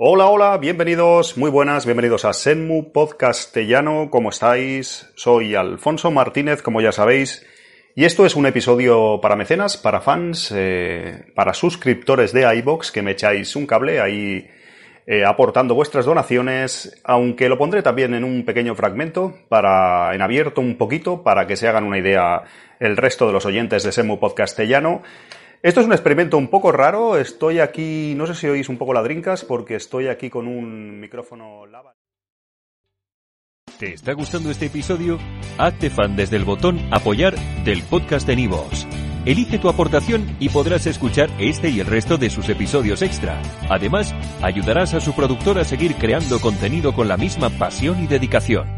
Hola, hola, bienvenidos, muy buenas, bienvenidos a Senmu Podcastellano, ¿cómo estáis? Soy Alfonso Martínez, como ya sabéis, y esto es un episodio para mecenas, para fans, eh, para suscriptores de iBox, que me echáis un cable ahí eh, aportando vuestras donaciones, aunque lo pondré también en un pequeño fragmento, para, en abierto un poquito, para que se hagan una idea el resto de los oyentes de Senmu Podcastellano. Esto es un experimento un poco raro. Estoy aquí, no sé si oís un poco ladrincas, porque estoy aquí con un micrófono lava. ¿Te está gustando este episodio? Hazte fan desde el botón Apoyar del podcast de Nivos. Elige tu aportación y podrás escuchar este y el resto de sus episodios extra. Además, ayudarás a su productor a seguir creando contenido con la misma pasión y dedicación.